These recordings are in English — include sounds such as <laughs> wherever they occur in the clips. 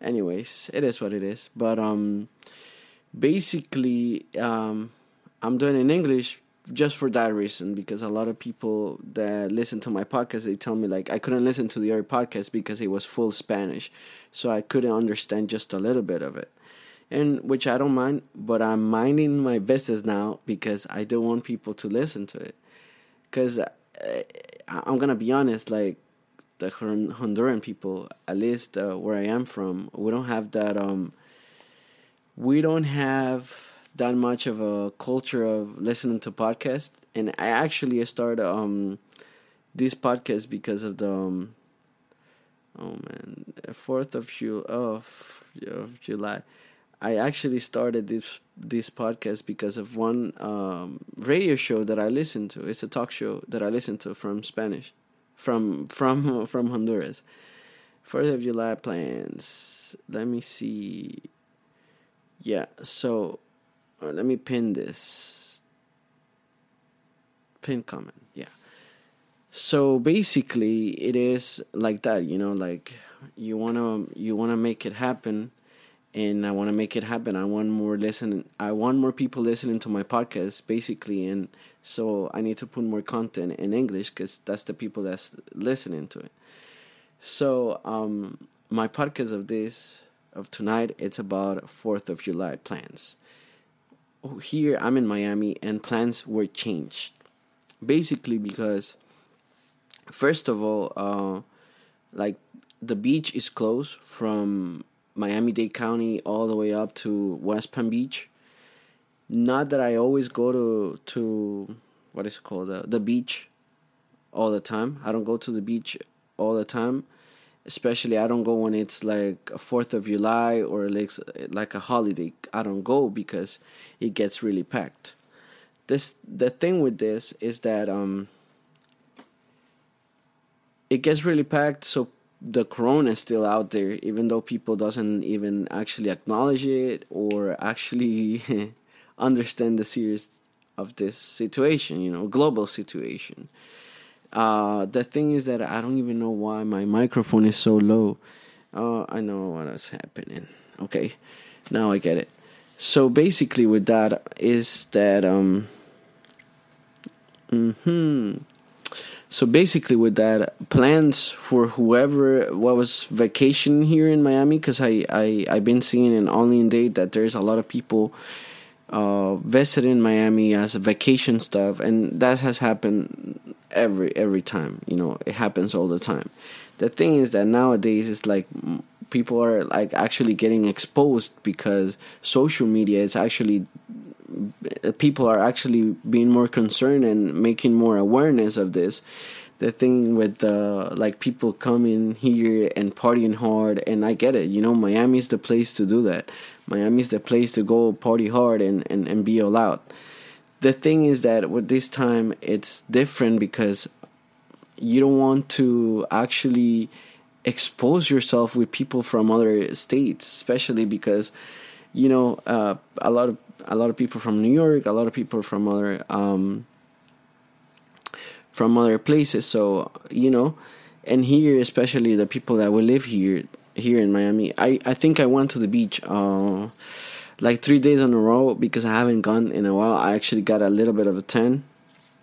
anyways, it is what it is. But um, basically, um, I'm doing in English just for that reason because a lot of people that listen to my podcast they tell me like I couldn't listen to the other podcast because it was full Spanish, so I couldn't understand just a little bit of it, and which I don't mind, but I'm minding my business now because I don't want people to listen to it, because uh, I'm gonna be honest, like the Honduran people, at least uh, where I am from, we don't have that. Um, we don't have that much of a culture of listening to podcasts, and I actually started um, this podcast because of the um, oh man, Fourth of July of, of July. I actually started this this podcast because of one um, radio show that I listen to. It's a talk show that I listen to from Spanish from from <laughs> from Honduras. Fourth of July plans. Let me see. Yeah, so uh, let me pin this. Pin comment. Yeah. So basically, it is like that. You know, like you wanna you wanna make it happen, and I want to make it happen. I want more listen. I want more people listening to my podcast, basically, and so I need to put more content in English because that's the people that's listening to it. So um, my podcast of this of tonight it's about Fourth of July plans. Here I'm in Miami and plans were changed, basically because first of all, uh, like the beach is closed from Miami Dade County all the way up to West Palm Beach not that I always go to to what is it called uh, the beach all the time. I don't go to the beach all the time. Especially, I don't go when it's like a Fourth of July or like like a holiday. I don't go because it gets really packed. This the thing with this is that um it gets really packed, so the corona is still out there, even though people doesn't even actually acknowledge it or actually <laughs> understand the serious of this situation, you know, global situation. Uh, the thing is that I don't even know why my microphone is so low. Uh, I know what is happening. Okay, now I get it. So basically, with that is that um. Hmm. So basically, with that, plans for whoever what was vacation here in Miami, because I I I've been seeing in online date that there's a lot of people uh, visiting Miami as vacation stuff, and that has happened every every time. You know, it happens all the time. The thing is that nowadays it's like people are like actually getting exposed because social media is actually people are actually being more concerned and making more awareness of this. The thing with uh, like people coming here and partying hard and i get it you know miami is the place to do that. Miami is the place to go party hard and, and, and be all out. The thing is that with this time it's different because you don't want to actually expose yourself with people from other states especially because you know uh, a lot of a lot of people from new york a lot of people from other um, from other places. So you know, and here especially the people that will live here here in Miami. I I think I went to the beach uh, like three days in a row because I haven't gone in a while. I actually got a little bit of a tan.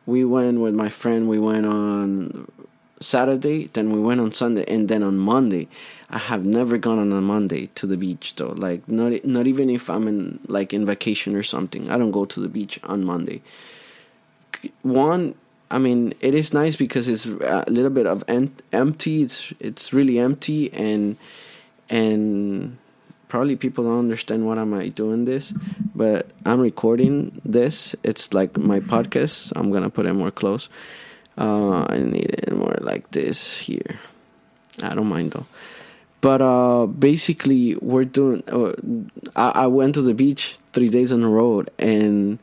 We went with my friend. We went on Saturday, then we went on Sunday, and then on Monday. I have never gone on a Monday to the beach though. Like not not even if I'm in like in vacation or something. I don't go to the beach on Monday. One I mean, it is nice because it's uh, a little bit of empty. It's it's really empty and and probably people don't understand what am I doing this, but I'm recording this. It's like my podcast. I'm gonna put it more close. Uh, I need it more like this here. I don't mind though. But uh, basically, we're doing. Uh, I, I went to the beach three days on the road, and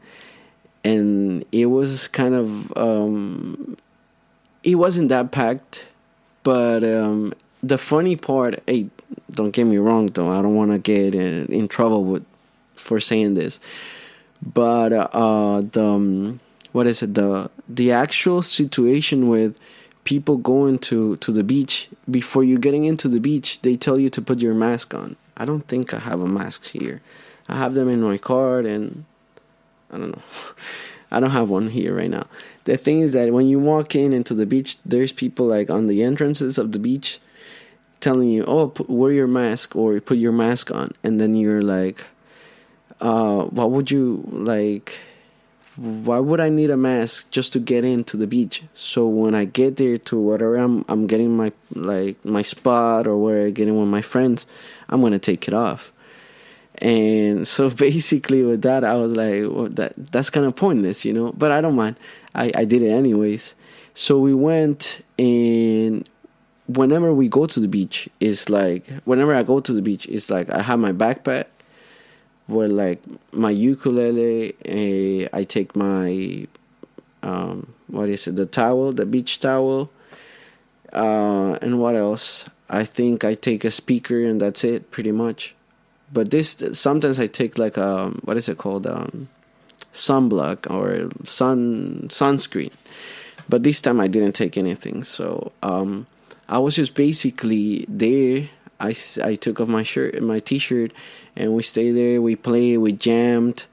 and it was kind of um, it wasn't that packed, but um, the funny part. Hey, don't get me wrong though. I don't want to get in, in, trouble with for saying this, but uh, the um, what is it the the actual situation with people going to to the beach. Before you getting into the beach they tell you to put your mask on. I don't think i have a mask here. I have them in my card and i don't know. <laughs> I don't have one here right now. The thing is that when you walk in into the beach there's people like on the entrances of the beach telling you oh put, wear your mask or put your mask on. And then you're like uh what would you like why would I need a mask just to get into the beach? So when I get there to whatever I'm I'm getting my like my spot or where I'm getting with my friends, I'm gonna take it off. And <laughs> so basically with that I was like well, that that's kind of pointless, you know. But I don't mind. I, I did it anyways. So we went and whenever we go to the beach, it's like whenever I go to the beach, it's like I have my backpack with like my ukulele. Uh, I take my um, what is it? The towel, the beach towel, uh, and what else? I think I take a speaker and that's it, pretty much. But this sometimes I take like a what is it called? Um, sunblock or sun sunscreen. But this time I didn't take anything, so um, I was just basically there I, I took off my shirt and my t-shirt and we stayed there. We played we jammed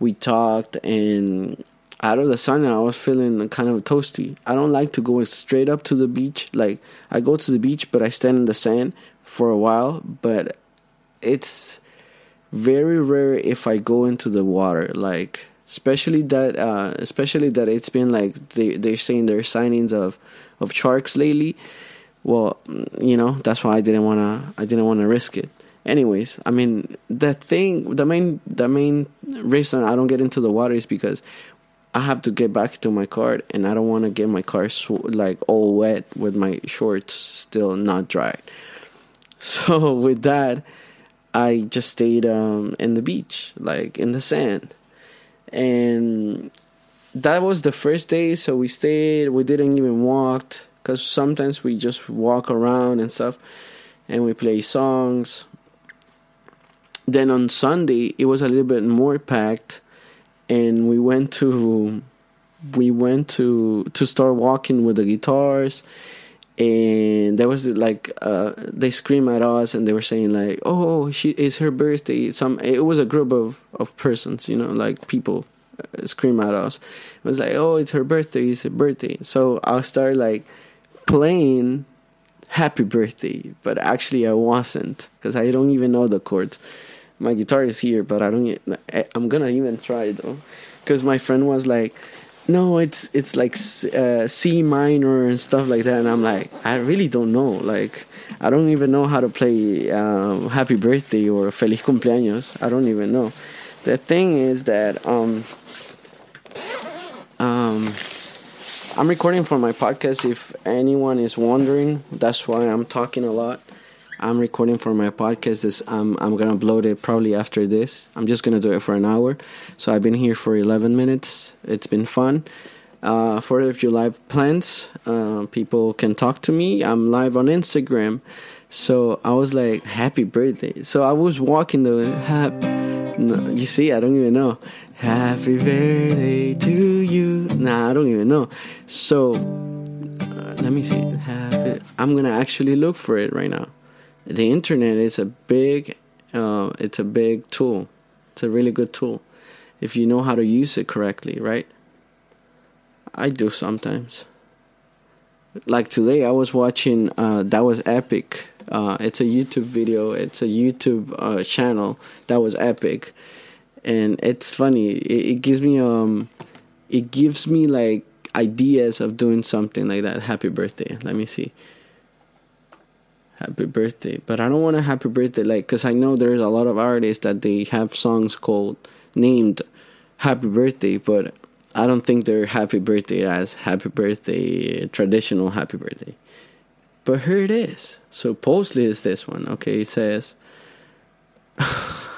we talked and out of the sun I was feeling kind of toasty. I don't like to go straight up to the beach. Like I go to the beach but I stand in the sand for a while but it's very rare if I go into the water. Like especially that uh, especially that it's been like they they're saying there are signings of of sharks lately well, you know, that's why I didn't wanna I didn't wanna risk it. Anyways, I mean the thing, the main the main reason I don't get into the water is because I have to get back to my car and I don't want to get my car sw- like all wet with my shorts still not dry. <laughs> So with that, I just stayed um, in the beach, like in the sand, and that was the first day. So we stayed. We didn't even walk because sometimes we just walk around and stuff and we play songs. Then on sunday it was a little bit more packed and we went to we went to to start walking with the guitars and there was like uh, they scream at us and they were saying like oh she it's her birthday. Some it was a group of of persons you know like people uh, scream at us. It was like oh it's her birthday it's her birthday. So i started like playing happy birthday but actually i wasn't because i don't even know the chords my guitar is here but i don't i'm gonna even try though. Because my friend was like no it's it's like uh, c minor and stuff like that. And i'm like i really don't know like i don't even know how to play um, happy birthday or feliz cumpleaños. I don't even know. The thing is that um um I'm recording for my podcast. If anyone is wondering, that's why I'm talking a lot. I'm recording for my podcast. This I'm I'm gonna upload it probably after this. I'm just gonna do it for an hour. So I've been here for 11 minutes. It's been fun. Uh, for if you live plans, uh, people can talk to me. I'm live on Instagram. So I was like, happy birthday. So I was walking the happy. <laughs> No, you see, I don't even know. Happy birthday to you. Nah, I don't even know. So, uh, let me see. Happy. I'm gonna actually look for it right now. The internet is a big, uh, it's a big tool. It's a really good tool if you know how to use it correctly, right? I do sometimes. Like today, I was watching. Uh, that was epic. Uh, it's a YouTube video. It's a YouTube uh, channel that was epic and it's funny. It, it gives me um, it gives me like ideas of doing something like that. Happy birthday. Let me see. Happy birthday, but I don't want a happy birthday like because I know there's a lot of artists that they have songs called named Happy Birthday, but I don't think they're happy birthday as happy birthday traditional happy birthday. But here it is. Supposedly it's this one. Okay, it says <laughs>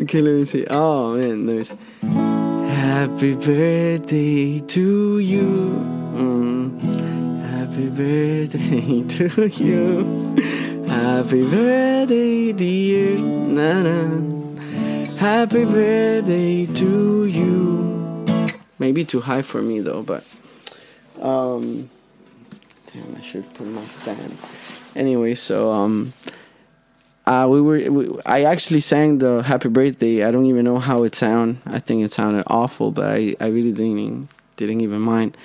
Okay, let me see. Oh man, nice. Happy birthday to you. Mm. Happy birthday <laughs> to you. Happy birthday, dear Nana. Happy birthday to you. Maybe too high for me though, but Um, damn, I should put my stand. Anyway, so um, uh, we were. We, I actually sang the Happy Birthday. I don't even know how it sounded. I think it sounded awful, but I, I really didn't didn't even mind.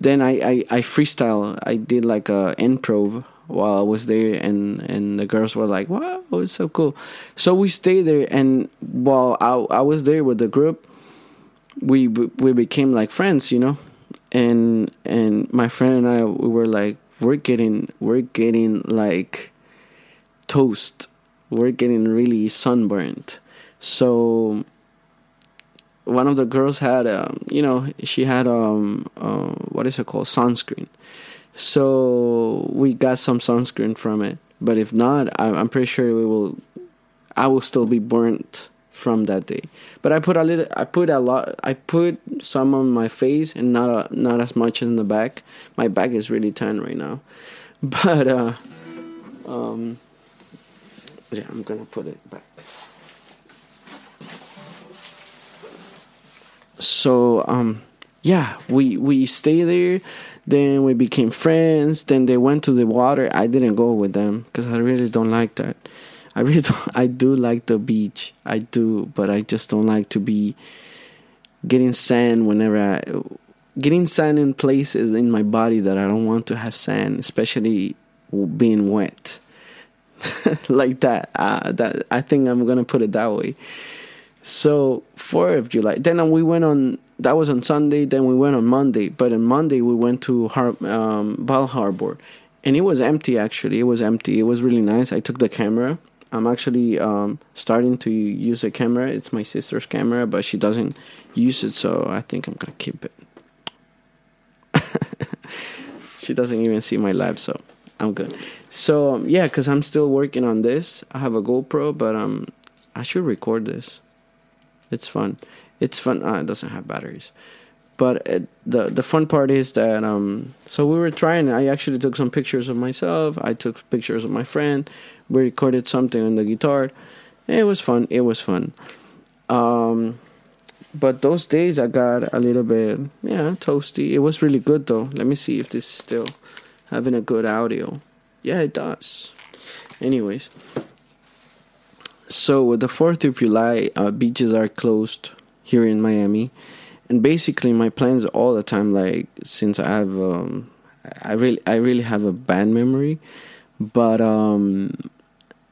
Then I, I, I freestyle. I did like a improv while I was there, and and the girls were like, "Wow, it's so cool." So we stayed there, and while I I was there with the group, we we became like friends, you know, and and my friend and I we were like, we're getting we're getting like toast, we're getting really sunburned, so one of the girls had um, you know she had um uh, what is it called? Sunscreen. So we got some sunscreen from it. But if not i'm pretty sure we will i will still be burnt from that day. But i put a little i put a lot i put some on my face and not a, not as much in the back. My back is really tan right now. <laughs> But uh um yeah i'm gonna put it back. So um yeah we we stay there then we became friends then they went to the water. I didn't go with them because i really don't like that. I really <laughs> don't i do like the beach i do but i just don't like to be getting sand whenever i getting sand in places in my body that i don't want to have sand especially being wet <laughs> like that uh, that i think i'm gonna put it that way so 4th of July. Then we went on. That was on Sunday. Then we went on Monday. But on Monday we went to Har- um, Bal Harbour, and it was empty. Actually, it was empty. It was really nice. I took the camera. I'm actually um, starting to use a camera. It's my sister's camera, but she doesn't use it, so I think I'm gonna keep it. <laughs> she doesn't even see my live, so I'm good. So um, yeah, because I'm still working on this. I have a GoPro, but um, I should record this. It's fun. It's fun. Uh, it doesn't have batteries, but it, the the fun part is that um. So we were trying. I actually took some pictures of myself. I took pictures of my friend. We recorded something on the guitar. It was fun. It was fun. Um, but those days I got a little bit yeah toasty. It was really good though. Let me see if this is still having a good audio. Yeah, it does. Anyways, so the Fourth of July, uh, beaches are closed here in Miami, and basically my plans all the time, like since I have, um, I really, I really have a bad memory, but um,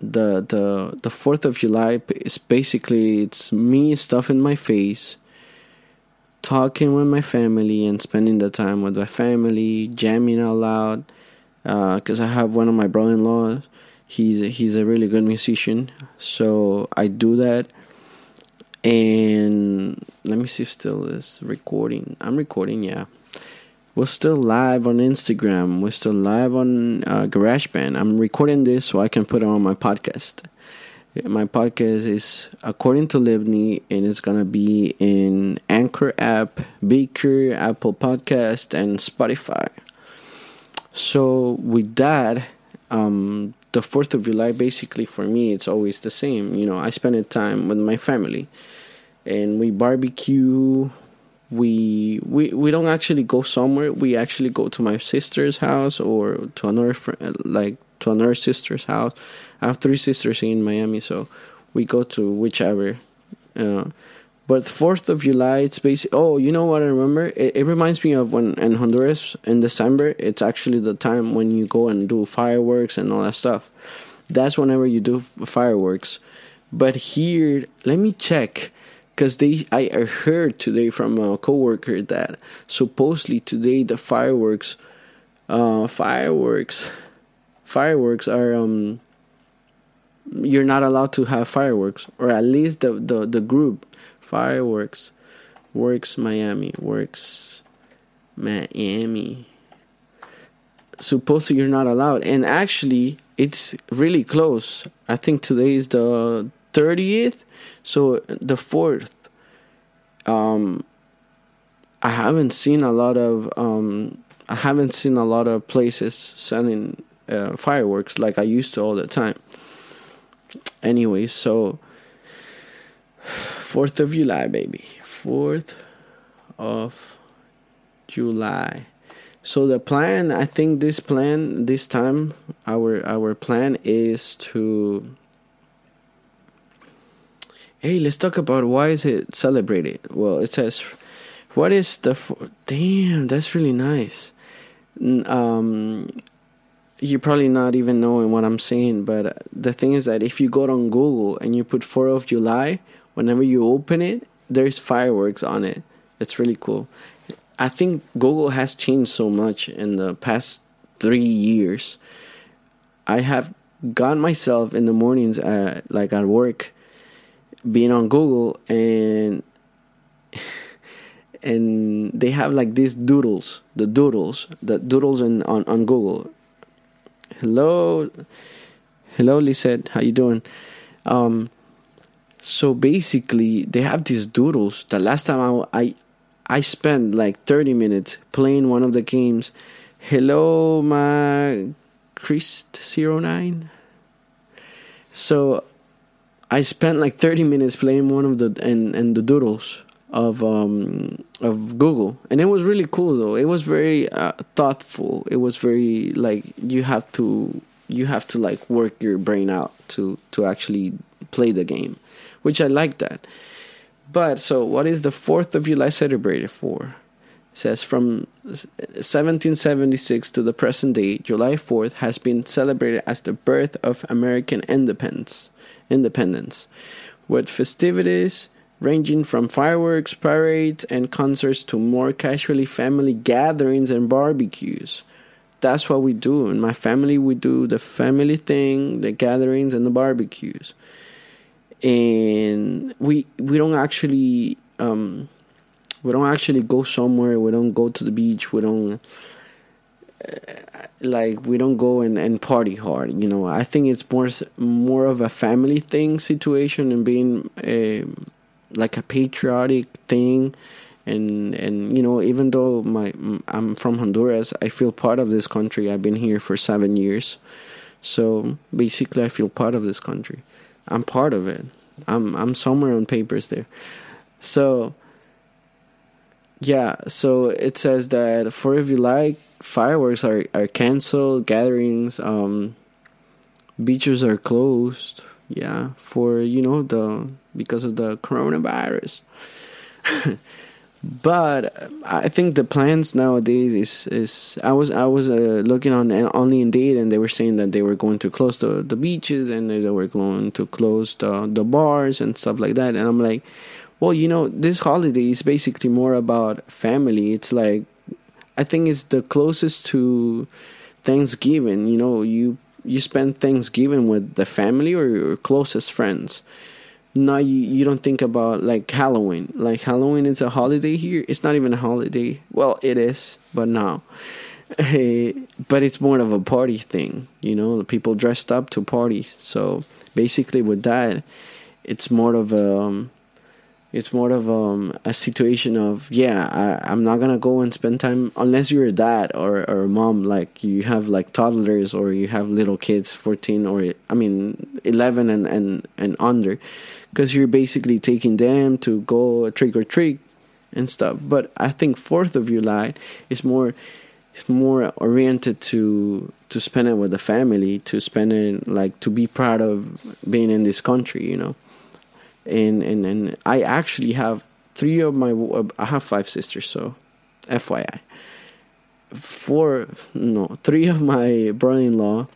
the the the Fourth of July is basically it's me stuffing my face, talking with my family, and spending the time with my family, jamming out loud, because uh, I have one of my brother-in-laws. He's he's a really good musician so i do that. And let me see if still is recording. I'm recording yeah. We're still live on instagram. We're still live on uh, garageband. I'm recording this so i can put it on my podcast my podcast is according to libney and it's gonna be in anchor app Breaker apple podcast and spotify so with that um the Fourth of July, basically for me, it's always the same. You know, I spend time with my family, and we barbecue. We we we don't actually go somewhere. We actually go to my sister's house or to another friend, like to another sister's house. I have three sisters in Miami, so we go to whichever. Uh, but Fourth of July, it's basically. Oh, you know what I remember? It, it reminds me of when in Honduras in December. It's actually the time when you go and do fireworks and all that stuff. That's whenever you do fireworks. But here, let me check, because they I heard today from a coworker that supposedly today the fireworks, uh, fireworks, fireworks are um. You're not allowed to have fireworks, or at least the the the group Fireworks. Works Miami. Works Miami. Supposedly you're not allowed. And actually, it's really close. I think today is the 30th. So the 4th. Um, I haven't seen a lot of. Um, I haven't seen a lot of places selling uh, fireworks like I used to all the time. Anyways, so Fourth of July, baby. Fourth of July. So the plan, I think this plan this time our our plan is to Hey, let's talk about why is it celebrated? Well, it says what is the damn, that's really nice. Um you're probably not even knowing what I'm saying, but the thing is that if you go on Google and you put 4th of July, whenever you open it, there's fireworks on it. It's really cool. I think Google has changed so much in the past three years. I have got myself in the mornings, at, like at work, being on Google and <laughs> and they have like these doodles, the doodles, the doodles in, on on Google hello. Hello lisette. How you doing? Um so basically they have these doodles. The last time i i, I spent like 30 minutes playing one of the games. Hello my christ 09 so i spent like 30 minutes playing one of the and and the doodles of um of Google. And it was really cool though. It was very uh, thoughtful. It was very like you have to you have to like work your brain out to to actually play the game which I like that. But so what is the 4th of July celebrated for? Says from 1776 to the present day July 4th has been celebrated as the birth of American independence independence. With festivities ranging from fireworks, parades, and concerts to more casually family gatherings and barbecues. That's what we do. In my family, we do the family thing, the gatherings, and the barbecues. And we we don't actually um, we don't actually go somewhere. We don't go to the beach. We don't uh, like we don't go and, and party hard. You know, I think it's more more of a family thing situation and being. Uh, like a patriotic thing. And and you know even though my I'm from Honduras I feel part of this country. I've been here for 7 years. So basically I feel part of this country. I'm part of it. I'm I'm somewhere on papers there. So yeah so it says that for if you like fireworks are are canceled gatherings um beaches are closed. Yeah for you know the because of the coronavirus. <laughs> But i think the plans nowadays is is i was i was uh, looking on only indeed and they were saying that they were going to close the, the beaches and they were going to close the, the bars and stuff like that. And i'm like well you know this holiday is basically more about family. It's like i think it's the closest to thanksgiving. You know you you spend Thanksgiving with the family or your closest friends. Now you, you don't think about like Halloween. Like Halloween is a holiday here. It's not even a holiday. Well, it is, but now. Hey, <laughs> but it's more of a party thing, you know. People dressed up to parties. So basically, with that, it's more of a um, it's more of um, a situation of yeah I, i'm not gonna go and spend time unless you're a dad or, or a mom like you have like toddlers or you have little kids 14 or i mean 11 and and, and under because you're basically taking them to go trick or treat and stuff. But i think fourth of july is more it's more oriented to to spend it with the family to spend it like to be proud of being in this country you know and and and I actually have three of my I have five sisters, so FYI. Four no, three of my brother-in-law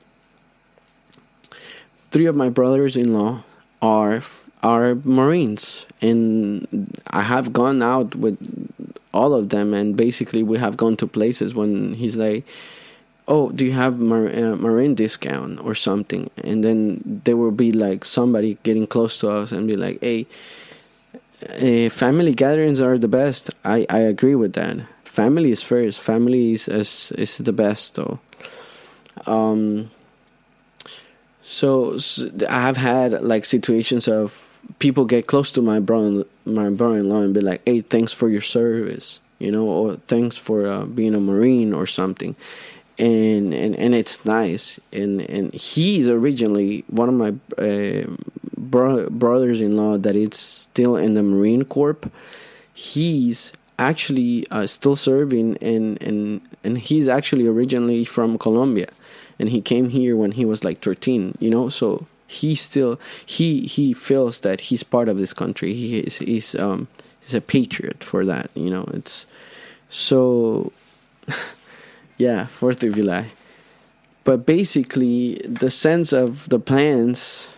three of my brothers-in-law are are Marines and I have gone out with all of them and basically we have gone to places when he's like oh do you have mar- uh, marine discount or something? And then there will be like somebody getting close to us and be like hey uh, family gatherings are the best. I i agree with that. Family is first. Family is is, is the best though. Um so, so i have had like situations of people get close to my brother my brother-in-law and be like hey thanks for your service you know or thanks for uh, being a marine or something and and and it's nice and and he's originally one of my uh, bro- brothers-in-law that is still in the marine corps he's actually uh, still serving, and and and he's actually originally from Colombia, and he came here when he was like 13. You know, so he still he he feels that he's part of this country. He is he's um he's a patriot for that. You know, it's so <laughs> yeah, Fourth of July. But basically, the sense of the plans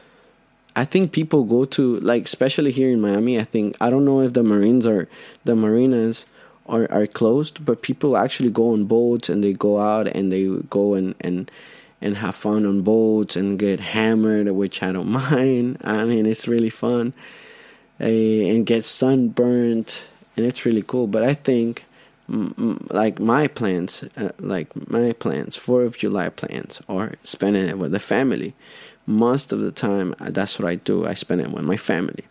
I think people go to like especially here in Miami. I think I don't know if the Marines are the marinas are are closed, but people actually go on boats and they go out and they go and and and have fun on boats and get hammered, which I don't <laughs> mind. I mean, it's really fun, uh, and get sunburnt, and it's really cool. But I think like my plans, uh, like my plans, Fourth of July plans, or spending it with the family most of the time uh, that's what I do. I spend it with my family.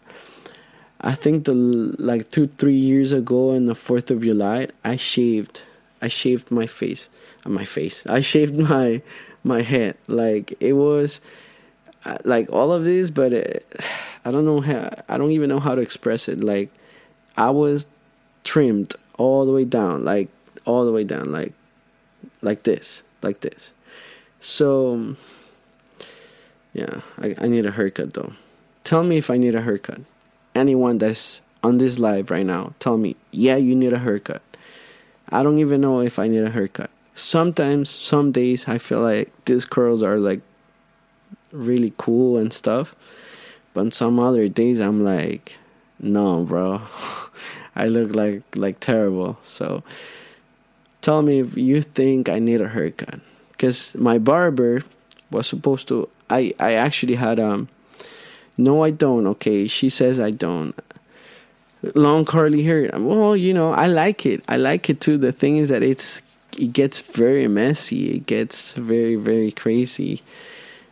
I think the like two three years ago on the Fourth of July, I shaved. I shaved my face. Uh, my face. I shaved <laughs> my my head. Like it was uh, like all of this, but it, <sighs> I don't know how. I don't even know how to express it. Like I was trimmed all the way down, like all the way down, like like this, like this. So yeah, I, I need a haircut though. Tell me if I need a haircut. Anyone that's on this live right now, tell me, yeah, you need a haircut. I don't even know if I need a haircut. Sometimes, some days, I feel like these curls are like really cool and stuff. But on some other days, I'm like, no, bro. <laughs> I look like like terrible. So tell me if you think I need a haircut. Because my barber was supposed to I I actually had um no I don't okay? She says I don't. Long curly hair well you know I like it. I like it too. The thing is that it's it gets very messy. It gets very very crazy.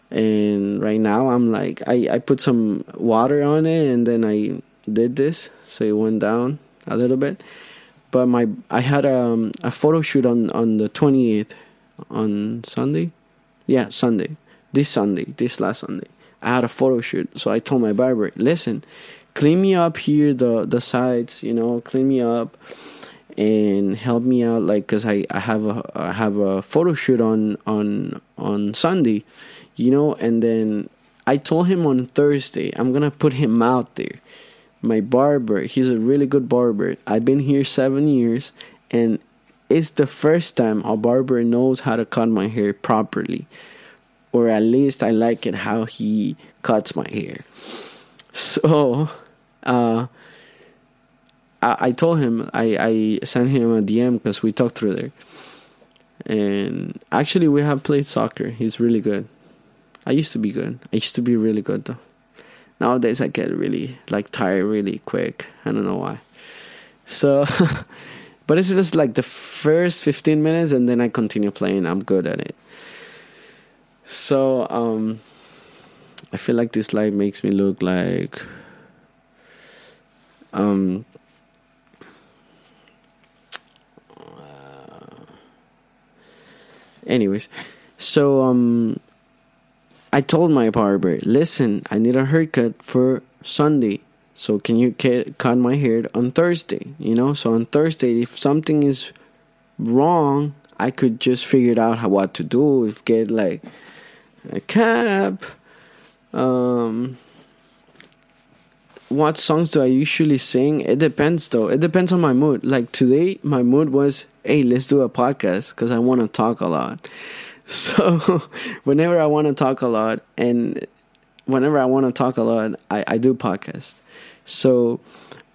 And right now I'm like I I put some water on it and then I did this. So it went down a little bit but my I had um, a photo shoot on on the 28th on Sunday yeah Sunday this Sunday, this last Sunday, I had a photo shoot. So I told my barber, listen, clean me up here, the the sides, you know, clean me up and help me out, like, cause I, I have a I have a photo shoot on on on Sunday, you know, and then I told him on Thursday I'm gonna put him out there. My barber, he's a really good barber. I've been here seven years, and it's the first time a barber knows how to cut my hair properly or at least I like it how he cuts my hair. So, uh, I, I told him I I sent him a DM because we talked through there, and actually we have played soccer. He's really good. I used to be good. I used to be really good though. Nowadays I get really like tired really quick. I don't know why. So, <laughs> but it's just like the first fifteen minutes, and then I continue playing. I'm good at it. So um, I feel like this light makes me look like um. Uh, anyways, so um, I told my barber, listen, I need a haircut for Sunday. So can you cut my hair on Thursday? You know, so on Thursday, if something is wrong, I could just figure out how what to do. If get like a cap. Um, what songs do I usually sing? It depends though. It depends on my mood. Like today, my mood was, hey, let's do a podcast because I want to talk a lot. So <laughs> whenever I want to talk a lot and whenever I want to talk a lot, I, I do podcast. So,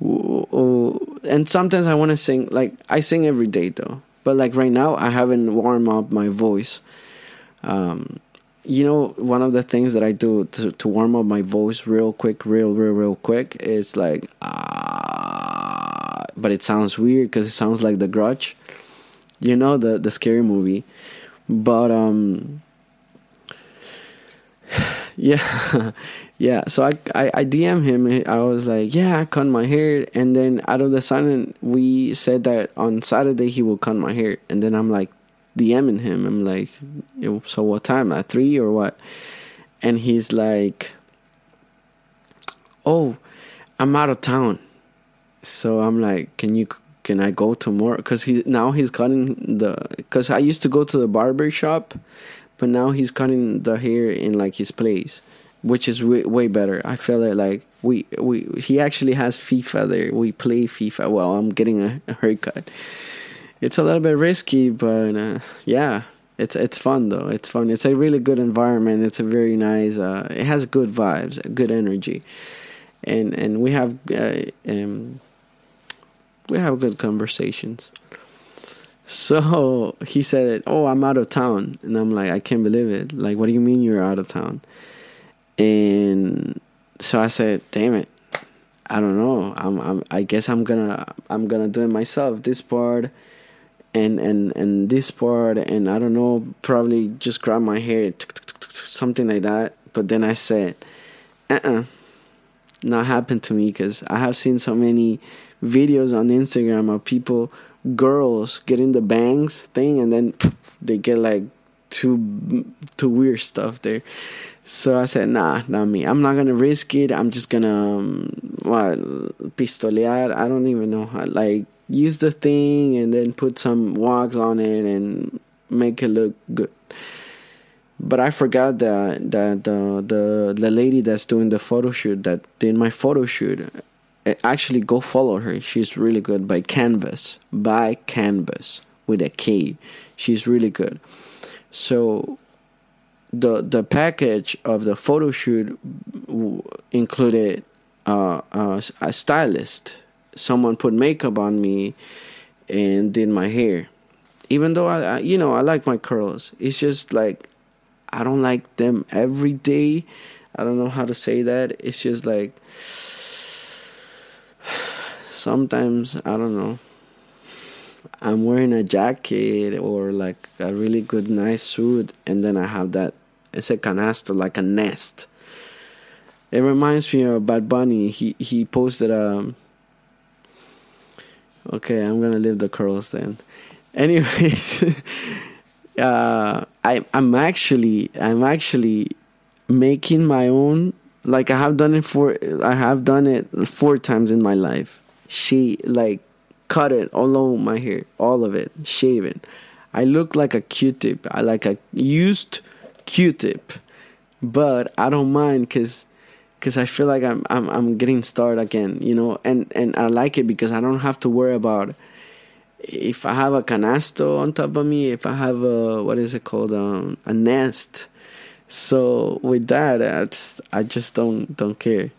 and sometimes I want to sing, like I sing every day though. But like right now, I haven't warmed up my voice. Um, you know, one of the things that I do to, to warm up my voice real quick, real, real, real quick is like, ah, but it sounds weird because it sounds like The Grudge, you know, the the scary movie. But um, <sighs> yeah, <laughs> yeah. So I, I I DM him. I was like, yeah, I cut my hair, and then out of the sudden, we said that on Saturday he will cut my hair, and then I'm like, DMing him. I'm like, so what time? At three or what? And he's like, oh, I'm out of town. So I'm like, can you can I go to more? Because he now he's cutting the. Because I used to go to the barber shop, but now he's cutting the hair in like his place, which is way, way better. I feel it like we we he actually has FIFA there. We play FIFA while I'm getting a, a haircut. It's a little bit risky, but uh, yeah, it's it's fun though. It's fun. It's a really good environment. It's a very nice. Uh, it has good vibes, good energy, and and we have uh, um, we have good conversations. So <laughs> he said, "Oh, I'm out of town," and I'm like, "I can't believe it! Like, what do you mean you're out of town?" And so I said, "Damn it, I don't know. I'm, I'm I guess I'm gonna I'm gonna do it myself. This part." And, and and this part and I don't know probably just grab my hair something like that but then I said uh-uh not happen to me because I have seen so many videos on Instagram of people, girls getting the bangs thing, and then they get like too too weird stuff there. So I said, nah, not me. I'm not gonna risk it. I'm just gonna um, what pistolear. I don't even know how. Like use the thing and then put some wax on it and make it look good. But I forgot that that the the the lady that's doing the photo shoot that did my photo shoot actually go follow her. She's really good by Kanvas. By Kanvas with a K. She's really good. So the the package of the photo shoot included uh, uh, a stylist. Someone put makeup on me and did my hair. Even though I, I you know I like my curls, it's just like I don't like them every day. I don't know how to say that. It's just like sometimes I don't know. I'm wearing a jacket or like a really good nice suit and then I have that it's a canasto like a nest. It reminds me of Bad Bunny. He he posted a um, Okay, I'm gonna leave the curls then. <laughs> Anyways uh I I'm actually I'm actually making my own like I have done it for I have done it four times in my life. She like cut it all over my hair, all of it, shaven. I look like a Q-tip. I like a used Q-tip, but I don't mind because because I feel like I'm I'm I'm getting started again, you know, and and I like it because I don't have to worry about if I have a canasto on top of me, if I have a what is it called, um, a nest so with that, just, I just don't don't care.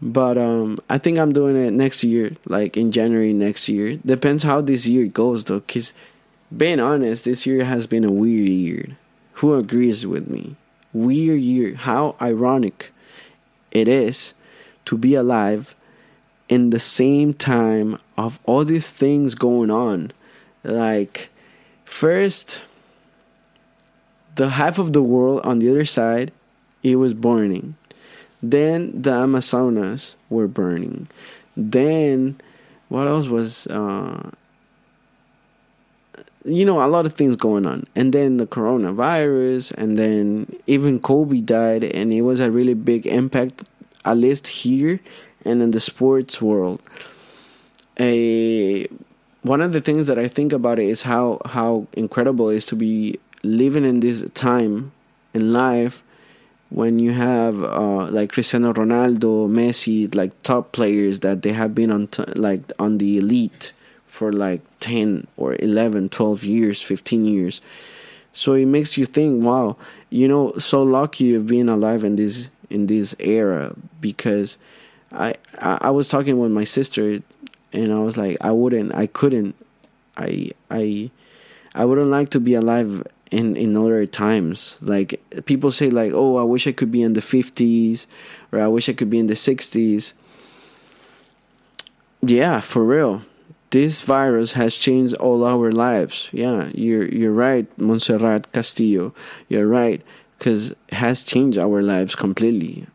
But um, I think I'm doing it next year, like in January next year. Depends how this year goes, though. Cause being honest, this year has been a weird year. Who agrees with me? Weird year. How ironic it is to be alive in the same time of all these things going on. Like, first the half of the world on the other side it was burning. Then the amazonas were burning. Then what else was uh, you know a lot of things going on. And then the coronavirus and then even kobe died and it was a really big impact at least here and in the sports world. A one of the things that i think about it is how how incredible it is to be living in this time in life when you have uh, like Cristiano Ronaldo, Messi, like top players that they have been on t- like on the elite for like 10 or 11, 12 years, 15 years. So it makes you think, wow, you know, so lucky of being alive in this in this era because I I, I was talking with my sister and I was like I wouldn't I couldn't I I I wouldn't like to be alive in in other times. Like people say like oh i wish i could be in the 50s or i wish i could be in the 60s yeah for real. This virus has changed all our lives. Yeah you're you're right montserrat castillo. You're right because it has changed our lives completely.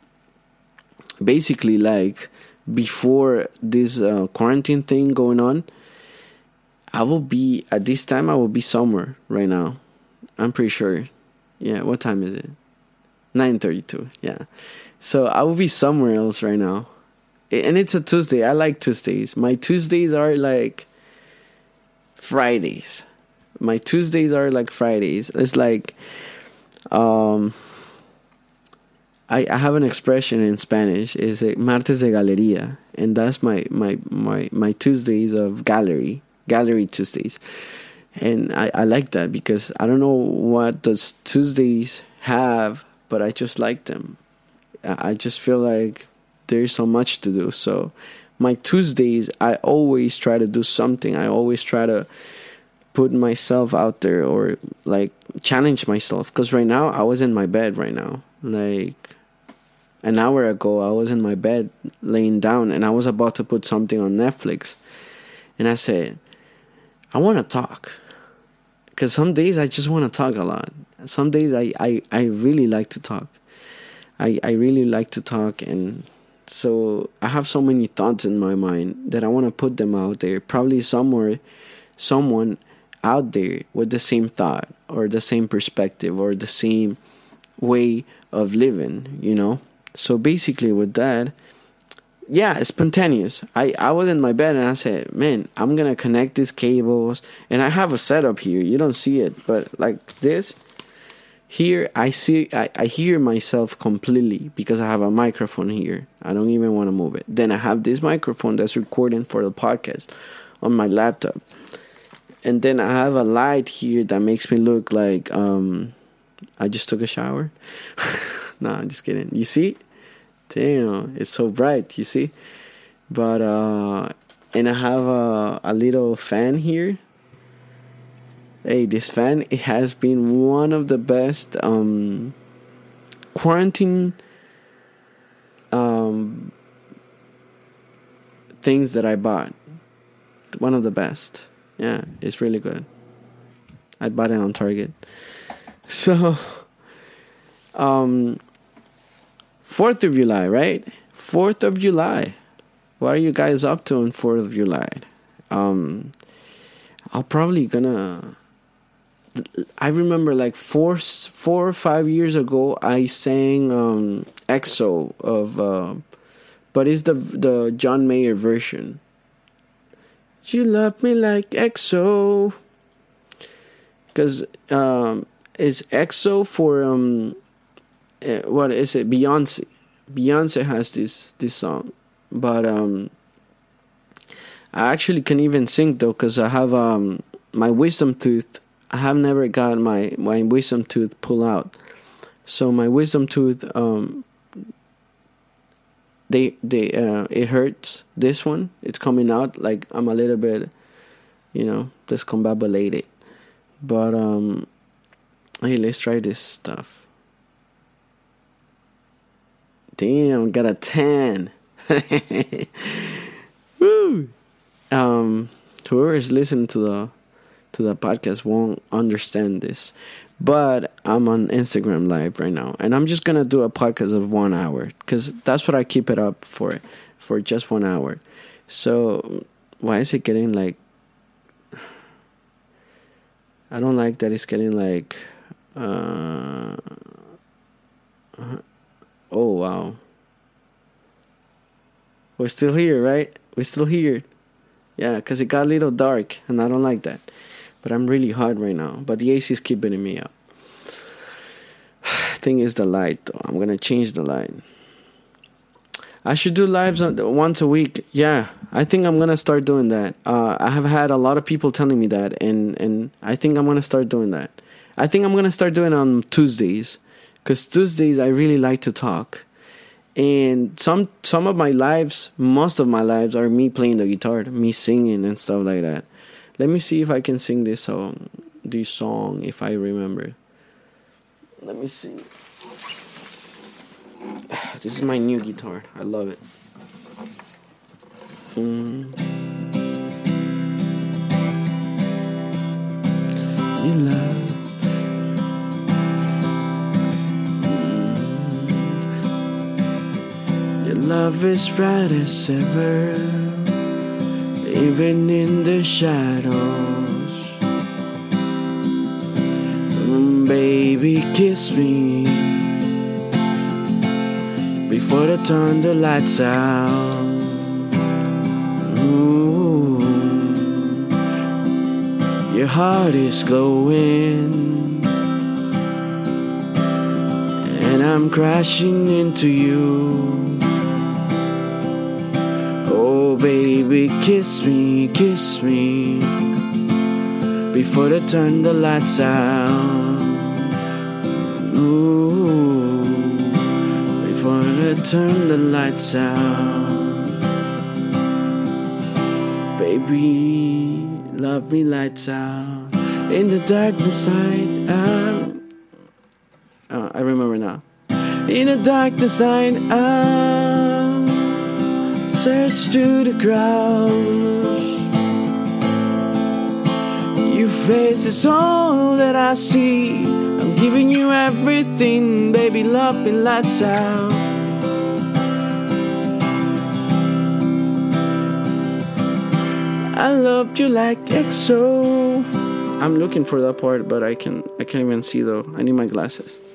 Basically like before this uh, quarantine thing going on i will be at this time i will be somewhere right now I'm pretty sure. Yeah, what time is it? 9:32. Yeah. So I will be somewhere else right now. and it's a Tuesday. I like Tuesdays. My Tuesdays are like Fridays. My Tuesdays are like Fridays. It's like um I, I have an expression in Spanish. It's a martes de galería, and that's my, my, my, my Tuesdays of gallery, gallery Tuesdays, and I, I like that because I don't know what those Tuesdays have, but I just like them. I just feel like there's so much to do. So my Tuesdays, I always try to do something. I always try to put myself out there or like challenge myself. Because right now, I was in my bed right now. Like an hour ago, I was in my bed laying down and I was about to put something on Netflix. And I said, I want to talk. Because some days I just want to talk a lot. Some days I, I, I really like to talk. I, I really like to talk and so I have so many thoughts in my mind that I want to put them out there. Probably somewhere, someone out there with the same thought or the same perspective or the same way of living, you know? So basically, with that, yeah, spontaneous. I, I was in my bed and I said, man, I'm to connect these cables. And I have a setup here. You don't see it, but like this here I see I, I hear myself completely because I have a microphone here. I don't even want to move it. Then I have this microphone that's recording for the podcast on my laptop. And then I have a light here that makes me look like um I just took a shower. <laughs> no, I'm just kidding. You see? Damn, it's so bright, you see? But uh and I have a a little fan here hey, this fan it has been one of the best um, quarantine um, things that I bought. One of the best. Yeah, it's really good. I bought it on Target. <laughs> So, um, Fourth of July, right? Fourth of July. What are you guys up to on Fourth of July? Um, I'm probably gonna I remember like four four or five years ago I sang um, EXO of uh, but it's the the John Mayer version. You love me like EXO because um, it's EXO for um uh, what is it? Beyonce. Beyonce has this this song. But um I actually can even sing though because I have um my wisdom tooth. I have never got my my wisdom tooth pulled out. So my wisdom tooth um they they uh it hurts. This one it's coming out like i'm a little bit you know discombobulated. But um hey let's try this stuff damn got a 10 <laughs> woo um whoever is listening to the to the podcast won't understand this. But I'm on Instagram Live right now, and I'm just gonna do a podcast of one hour because that's what I keep it up for, for just one hour. So why is it getting like? I don't like that it's getting like. Uh, oh wow. We're still here, right? We're still here. Yeah, because it got a little dark, and I don't like that. But I'm really hot right now. But the AC is keeping me up. <sighs> Thing is the light though. I'm gonna change the light. I should do lives once a week. Yeah, I think I'm gonna start doing that. Uh, I have had a lot of people telling me that, and and I think I'm gonna start doing that. I think I'm gonna start doing it on Tuesdays, cause Tuesdays I really like to talk, and some some of my lives, most of my lives are me playing the guitar, me singing and stuff like that. Let me see if I can sing this song. This song, if I remember. Let me see. <sighs> This is my new guitar. I love it. Mm. You love. Love is bright as ever even in the shadows. Mm, baby, kiss me before they turn the lights out. Ooh, your heart is glowing, and I'm crashing into you. Baby, kiss me, kiss me before they turn the lights out. Ooh, before they turn the lights out. Baby, love me lights out. In the darkness night, I'm. Oh, uh, uh, I remember now. In the darkness night, uh, I'm. Search to the ground. Your face is all that I see. I'm giving you everything, baby. Love me lights out. I loved you like EXO. I'm looking for that part, but I can I can't even see though. I need my glasses.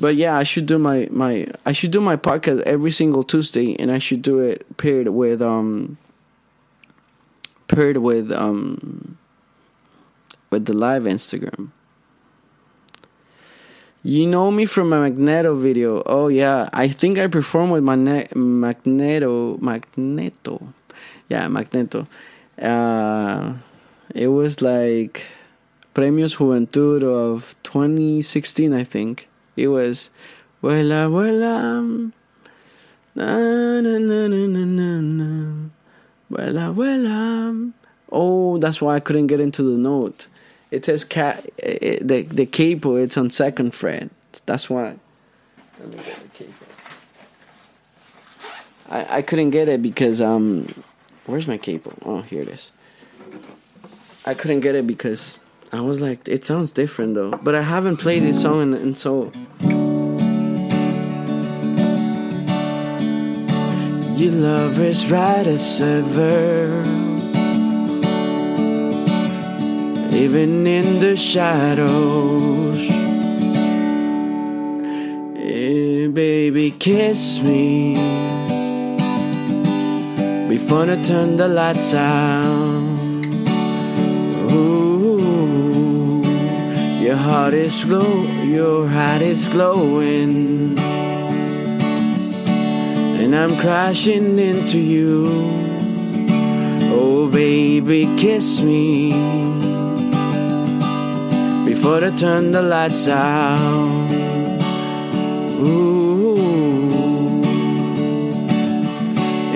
But yeah, I should do my my I should do my podcast every single Tuesday, and I should do it paired with um paired with um with the live Instagram. You know me from my Magneto video. Oh yeah, I think I performed with Magneto Magneto. Yeah, Magneto. Uh, it was like Premios Juventud of 2016, I think. It was Vuela, vuela. Na, na, na, na, na, na. Vuela, vuela. Oh, that's why I couldn't get into the note. It says cat. It, the the capo. It's on second fret. That's why. Let me get the capo. I I couldn't get it because um, where's my capo? Oh, here it is. I couldn't get it because I was like, it sounds different though. But I haven't played this song in, in so. Your love is right as ever. Even in the shadows. Eh, baby, kiss me. Before I turn the lights out. Heart is glow, your heart is glowing, and I'm crashing into you. Oh, baby, kiss me before I turn the lights out. Ooh,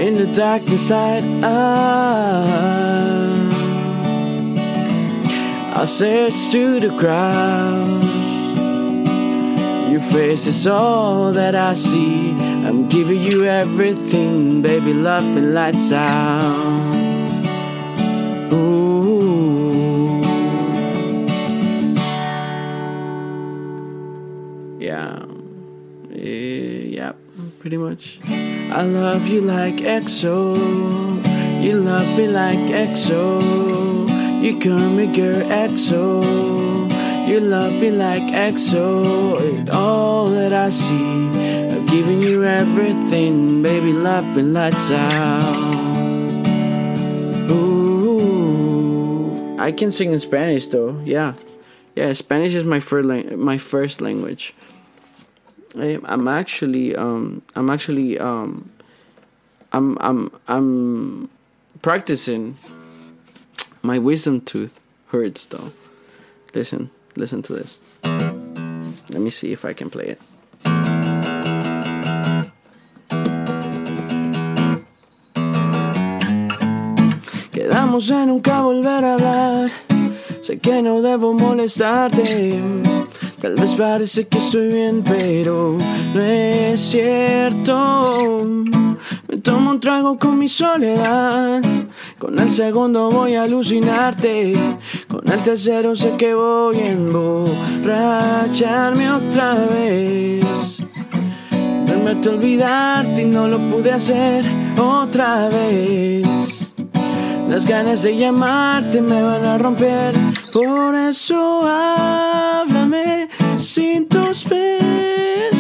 in the darkness light, I. I search through the crowds. Your face is all that I see. I'm giving you everything, baby. Love me lights out. Ooh, yeah, Eh, yeah, pretty much. I love you like EXO. You love me like EXO. You call me girl EXO. You love me like EXO. It's all that I see. I'm giving you everything, baby. Love me lights out. Ooh, I can sing in Spanish though. Yeah, yeah. Spanish is my first my first language. I, I'm actually um I'm actually um I'm I'm I'm practicing my wisdom tooth hurts though. Listen, listen to this. Let me see if I can play it. Quedamos en nunca volver a hablar. Sé que no debo molestarte. Tal vez parece que estoy bien, pero no es cierto. Me tomo un trago con mi soledad. Con el segundo voy a alucinarte. Con el tercero sé que voy a emborracharme otra vez. Prometo olvidarte y no lo pude hacer otra vez. Las ganas de llamarte me van a romper. Por eso háblame sin tus besos.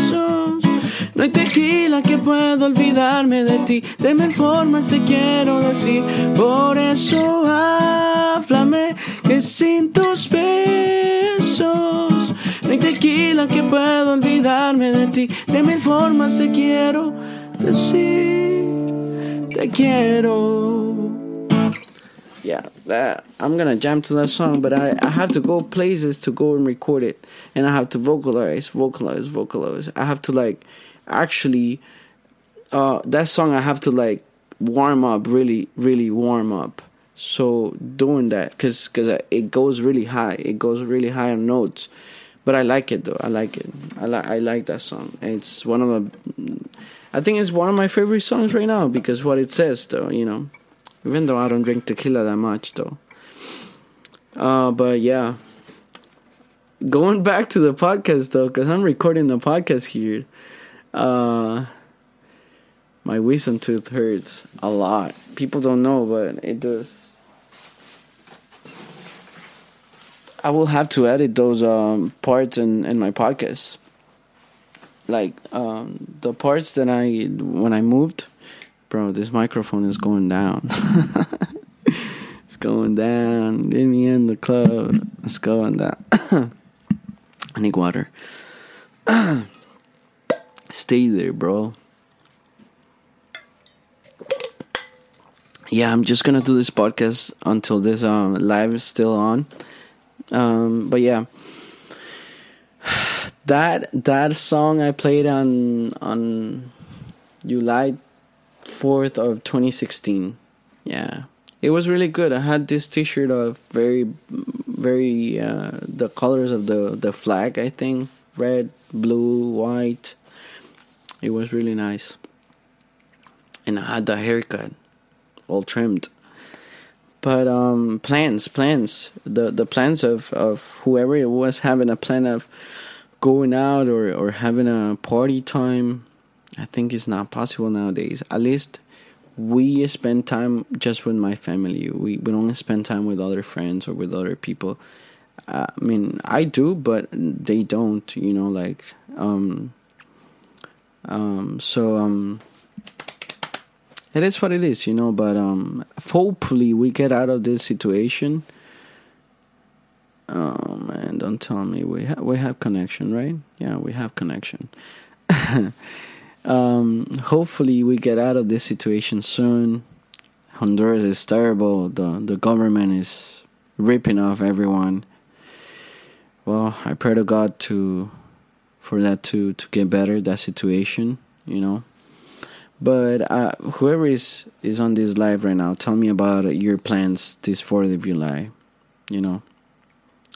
No hay tequila que pueda olvidarme de ti. De mil formas te quiero decir. Por eso háblame que sin tus besos. No hay tequila que pueda olvidarme de ti. De mil formas te quiero decir. Te quiero. Yeah, that I'm gonna jam to that song, but I, I have to go places to go and record it, and I have to vocalize, vocalize, vocalize. I have to like actually, uh, that song I have to like warm up, really, really warm up. So doing that, cause cause it goes really high, it goes really high on notes, but I like it though. I like it. I like I like that song. It's one of the, I think it's one of my favorite songs right now because what it says though, you know. Even though I don't drink tequila that much, though. Uh, but yeah. Going back to the podcast, though, because I'm recording the podcast here. Uh, my wisdom tooth hurts a lot. People don't know, but it does. I will have to edit those um, parts in, in my podcast. Like um, the parts that I when I moved bro, this microphone is going down. <laughs> it's going down. Let me in the club. It's going down. <coughs> I need water. <coughs> Stay there, bro. Yeah, I'm just gonna do this podcast until this um, live is still on. Um, but yeah, <sighs> that that song I played on on July 4th of 2016. Yeah. It was really good. I had this t-shirt of very very uh, the colors of the the flag, I think, red, blue, white. It was really nice. And I had the haircut all trimmed. But um plans, plans. The the plans of of whoever it was having a plan of going out or or having a party time I think it's not possible nowadays. At least we spend time just with my family. We we don't spend time with other friends or with other people. Uh, I mean, I do, but they don't. You know, like um, um. So um, it is what it is. You know, but um, hopefully we get out of this situation. Oh man, don't tell me we have we have connection, right? Yeah, we have connection. <laughs> Um, hopefully, we get out of this situation soon. Honduras is terrible. The the government is ripping off everyone. Well, I pray to God to for that to to get better that situation. You know. But uh, whoever is is on this live right now, tell me about your plans this Fourth of July. You know,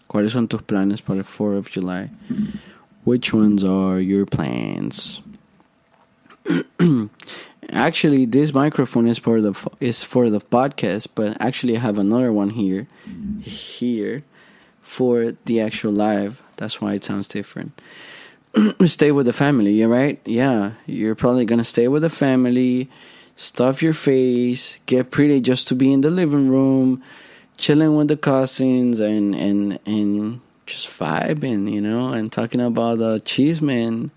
¿cuáles son tus planes para el Fourth of July? Which ones are your plans? <clears throat> actually, this microphone is for the is for the podcast, but actually, I have another one here, here, for the actual live. That's why it sounds different. <clears throat> stay with the family, right? Yeah, you're probably gonna stay with the family, stuff your face, get pretty just to be in the living room, chilling with the cousins, and and and just vibing, you know, and talking about the cheese man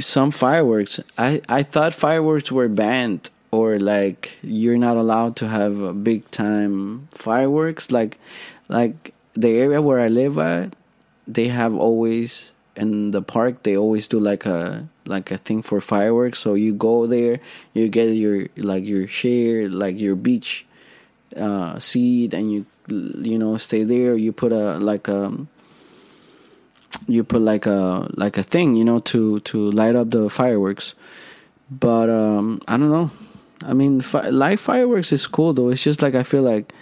some fireworks. I I thought fireworks were banned or like you're not allowed to have a big time fireworks. Like like the area where I live at, they have always in the park they always do like a like a thing for fireworks. So you go there, you get your like your share, like your beach uh, seat, and you you know stay there. You put a like a um, you put like a like a thing, you know, to to light up the fireworks. But um, I don't know. I mean, fi- light fireworks is cool though. It's just like I feel like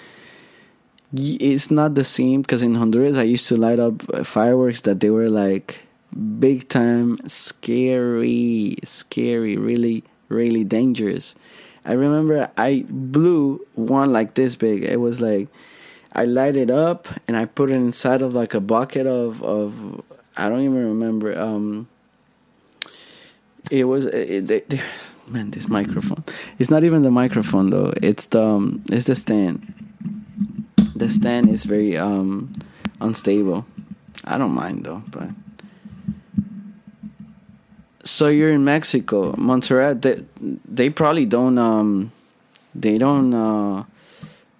it's not the same because in Honduras I used to light up fireworks that they were like big time scary, scary, really, really dangerous. I remember I blew one like this big. It was like I light it up and I put it inside of like a bucket of of I don't even remember. Um, it was it, it, <laughs> man this microphone. It's not even the microphone though. It's the um, it's the stand. The stand is very um unstable. I don't mind though, but so you're in Mexico, Montserrat. They, they probably don't. Um, they don't. Uh,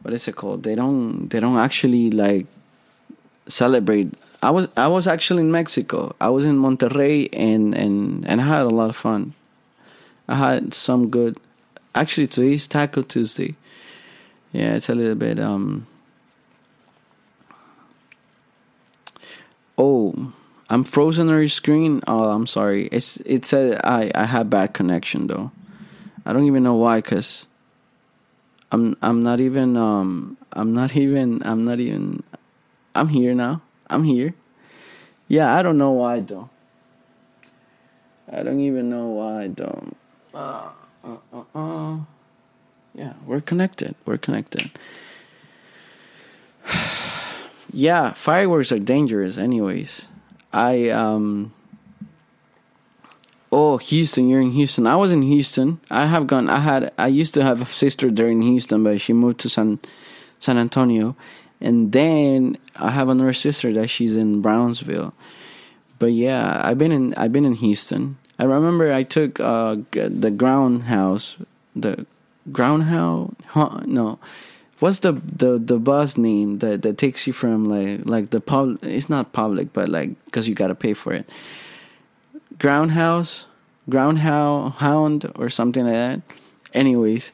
what is it called? They don't. They don't actually like celebrate. I was. I was actually in Mexico. I was in Monterrey, and and and I had a lot of fun. I had some good. Actually, today's Taco Tuesday. Yeah, it's a little bit. Um. Oh I'm frozen on your screen. Oh, I'm sorry. It's it said I I have bad connection though. I don't even know why, cause I'm I'm not even um I'm not <laughs> even I'm not even I'm here now. I'm here. Yeah, I don't know why though. I don't even know why though. Uh, uh, uh, uh. Yeah, we're connected. We're connected. <sighs> <sighs> <sighs> yeah, fireworks are dangerous, anyways. I um Oh, Houston, you're in Houston. I was in Houston. I have gone I had I used to have a sister there in Houston, but she moved to San San Antonio. And then I have another sister that she's in Brownsville. But yeah, I've been in I've been in Houston. I remember I took uh the ground house, the ground house, huh, no, what's the the the bus name that that takes you from like like the pub it's not public but like because you gotta pay for it. Groundhouse groundhound hound or something like that. Anyways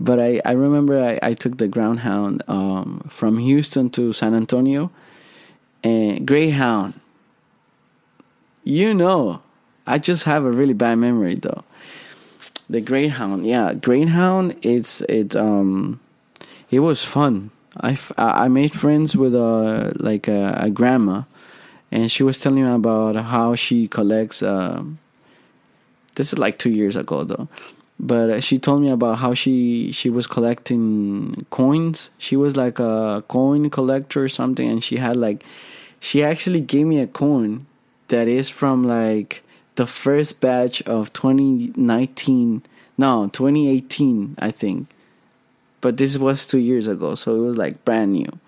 but i i remember i, I took the groundhound um, from houston to san antonio and greyhound. You know i just have a really bad memory though. The greyhound yeah greyhound it's it um it was fun. I, I made friends with a like a, a grandma, and she was telling me about how she collects. Uh, this is like two years ago though, but she told me about how she she was collecting coins. She was like a coin collector or something, and she had like she actually gave me a coin that is from like the first batch of 2019 no 2018 i think but this was two years ago, so it was like brand new.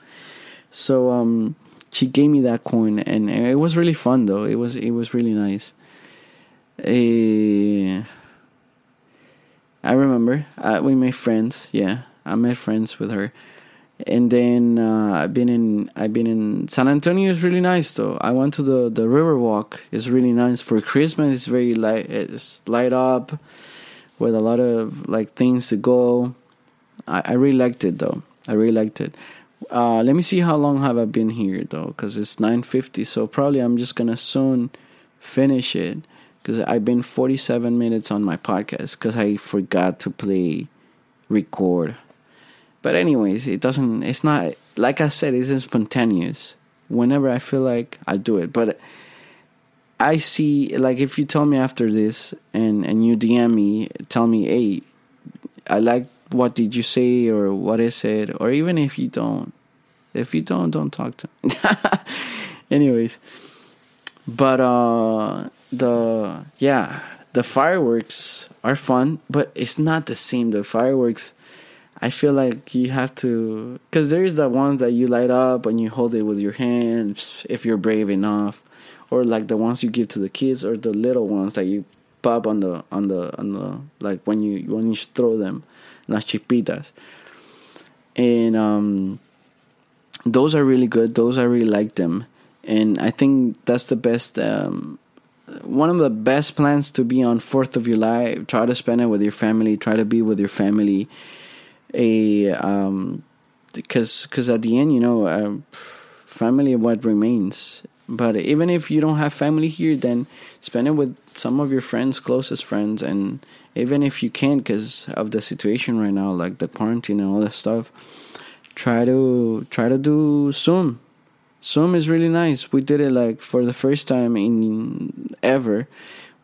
So um, she gave me that coin, and it was really fun though. It was it was really nice. Uh, I remember uh, we made friends. Yeah, I made friends with her, and then uh, I've been in I've been in San Antonio. is really nice though. I went to the the river walk. It's really nice for Christmas. It's very light. It's light up with a lot of like things to go. I, I really liked it though. I really liked it. Uh, let me see how long have I been here though, because it's 9:50. So probably I'm just gonna soon finish it because I've been 47 minutes on my podcast because I forgot to play record. But anyways, it doesn't. It's not like I said. It's spontaneous. Whenever I feel like I do it, but I see like if you tell me after this and and you DM me, tell me, hey, I like what did you say or what is it? Or even if you don't if you don't don't talk to me. <laughs> Anyways but uh the yeah the fireworks are fun but it's not the same. The fireworks i feel like you have to because there's the ones that you light up and you hold it with your hands if you're brave enough or like the ones you give to the kids or the little ones that you pop on the on the on the like when you when you throw them las chispitas. And um, those are really good. Those I really like them, and I think that's the best. Um, one of the best plans to be on Fourth of July. Try to spend it with your family. Try to be with your family. A um, because because at the end, you know, uh, family what remains. But even if you don't have family here, then spend it with some of your friends, closest friends, and even if you can't because of the situation right now, like the quarantine and all that stuff, try to try to do Zoom. Zoom is really nice. We did it like for the first time in ever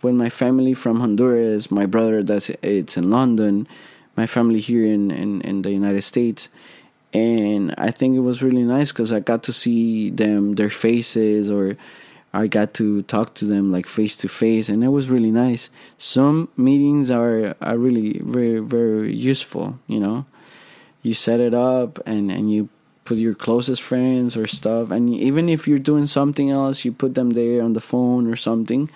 with my family from Honduras, my brother that's it's in London, my family here in, in, in the United States. And I think it was really nice because I got to see them, their faces, or I got to talk to them like face to face, and it was really nice. Some meetings are are really very very useful. You know, you set it up and and you put your closest friends or stuff, and even if you're doing something else, you put them there on the phone or something.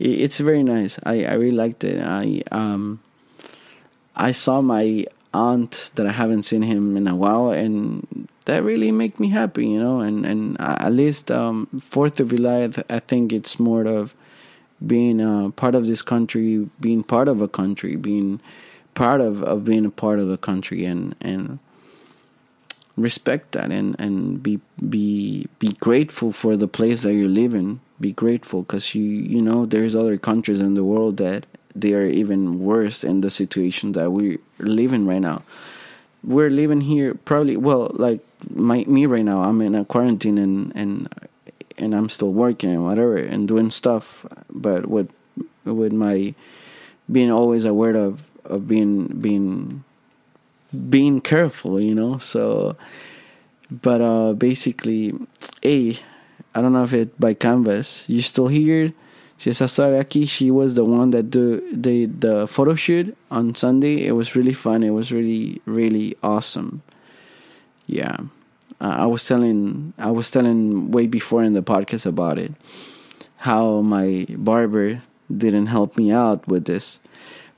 it's very nice. I I really liked it. I um I saw my aunt that I haven't seen him in a while, and that really make me happy, you know. And and at least um, Fourth of July, I think it's more of being a part of this country, being part of a country, being part of, of being a part of a country, and and respect that and and be be be grateful for the place that you live in be grateful because you you know there's other countries in the world that they are even worse in the situation that we're living right now we're living here probably well like my me right now i'm in a quarantine and and and i'm still working and whatever and doing stuff but with with my being always aware of of being being being careful, you know. So, but uh, basically, a I don't know if it by Canvas. You still here? Si esa aquí, she was the one that do the the photo shoot on Sunday. It was really fun. It was really really awesome. Yeah, uh, I was telling I was telling way before in the podcast about it, how my barber didn't help me out with this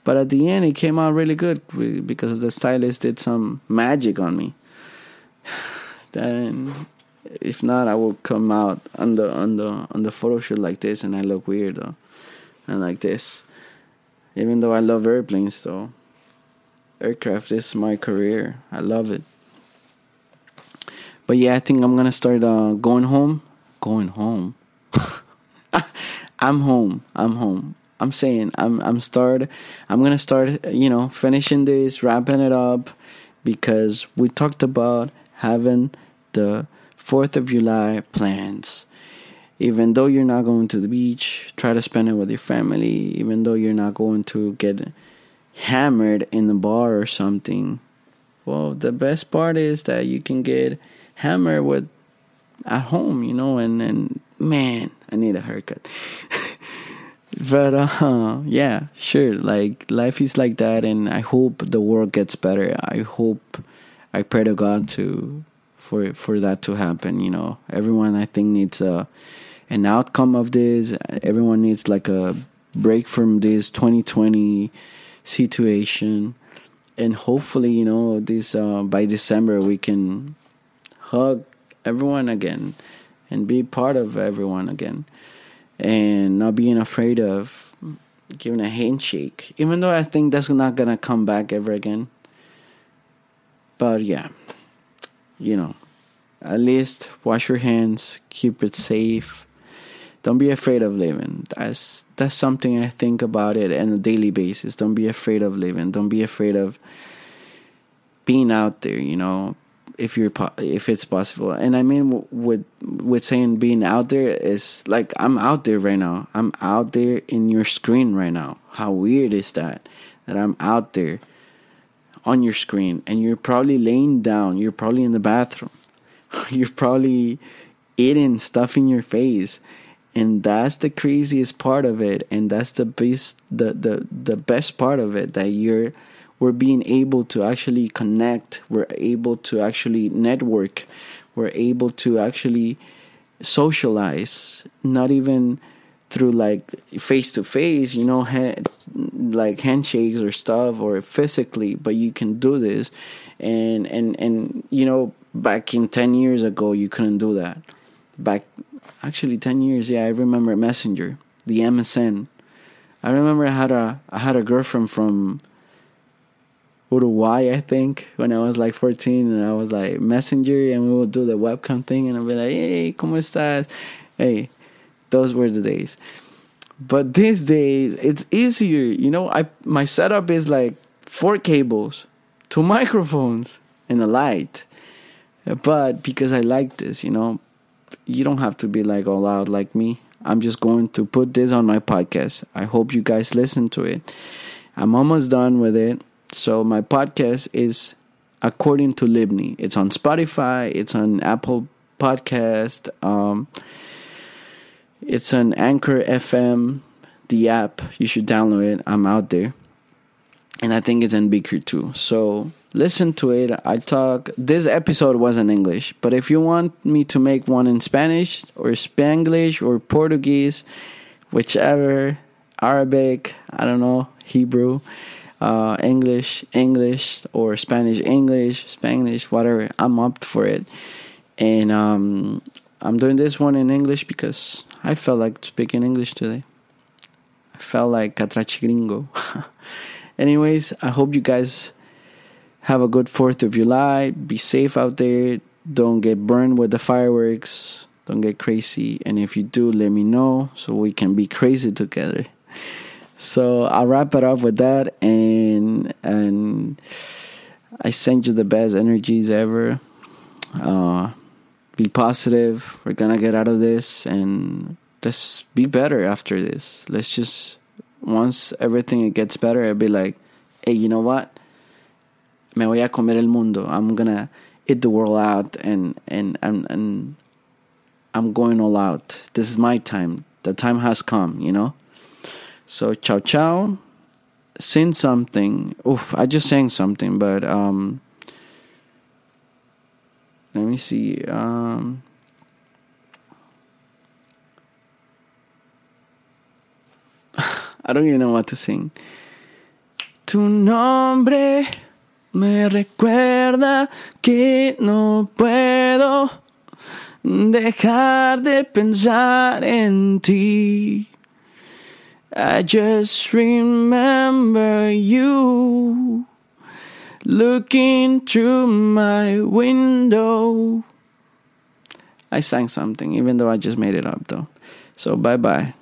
but at the end, it came out really good because the stylist did some magic on me. <sighs> then, if not, I will come out on the on the on the photo shoot like this, and I look weird though, and like this. Even though I love airplanes, though, aircraft is my career. I love it. But yeah, I think I'm gonna start uh, going home. Going home. <laughs> I'm home. I'm home. I'm saying I'm I'm start I'm gonna start you know finishing this wrapping it up because we talked about having the Fourth of July plans. Even though you're not going to the beach, try to spend it with your family. Even though you're not going to get hammered in the bar or something. Well, the best part is that you can get hammered with at home, you know, and and man, I need a haircut. <laughs> but uh yeah sure like life is like that and i hope the world gets better i hope i pray to god to for for that to happen you know? Everyone i think needs a an outcome of this. Everyone needs like a break from this 2020 situation. And hopefully you know this uh, by december we can hug everyone again and be part of everyone again. And not being afraid of giving a handshake, even though I think that's not gonna come back ever again. But yeah, you know, at least wash your hands, keep it safe. Don't be afraid of living. That's that's something I think about it on a daily basis. Don't be afraid of living. Don't be afraid of being out there. You know, if you're if it's possible and i mean with with saying being out there is like i'm out there right now i'm out there in your screen right now how weird is that that i'm out there on your screen and you're probably laying down you're probably in the bathroom <laughs> you're probably eating stuff in your face. And that's the craziest part of it. And that's the best the the, the best part of it that you're we're being able to actually connect. We're able to actually network. We're able to actually socialize. Not even through like face to face you know like handshakes or stuff or physically but you can do this. And and and you know back in 10 years ago you couldn't do that. Back actually 10 years yeah i remember messenger the msn i remember i had a i had a girlfriend from Uruguay, I think, when I was like 14, and I was like messenger, and we would do the webcam thing, and I'd be like, "Hey, cómo estás?" Hey, those were the days. But these days, it's easier. You know, I my setup is like four cables, two <laughs> microphones, and a light. But because I like this, you know, you don't have to be like all out like me. I'm just going to put this on my podcast. I hope you guys listen to it. I'm almost done with it. So my podcast is according to Libni. It's on Spotify. It's on Apple Podcast. Um, it's an Anchor FM, the app. You should download it. I'm out there, and I think it's in Beaker too. So listen to it. I talk. This episode was in English, but if you want me to make one in Spanish or Spanglish or Portuguese, whichever Arabic, I don't know, Hebrew, uh, English, English, or Spanish, English, Spanish, whatever. I'm up for it. And um, I'm doing this one in English because I felt like speaking English today. I felt like catrachi gringo. <laughs> Anyways, I hope you guys have a good 4th of July. Be safe out there. Don't get burned with the fireworks. Don't get crazy. And if you do, let me know so we can be crazy together. <laughs> So I'll wrap it up with that and and I send you the best energies ever. Uh, be positive. We're gonna get out of this and let's be better after this. Let's just once everything gets better, I'll be like, hey, you know what? Me voy a comer el mundo. I'm gonna eat the world out and and and and I'm going all out. This is my time. The time has come, you know? So ciao ciao. Sing something. Oof, I just sang something, but um let me see. Um <laughs> I don't even know what to sing. Tu nombre me recuerda que no puedo dejar de pensar en ti. I just remember you looking through my window. I sang something, even though I just made it up, though. So, bye bye.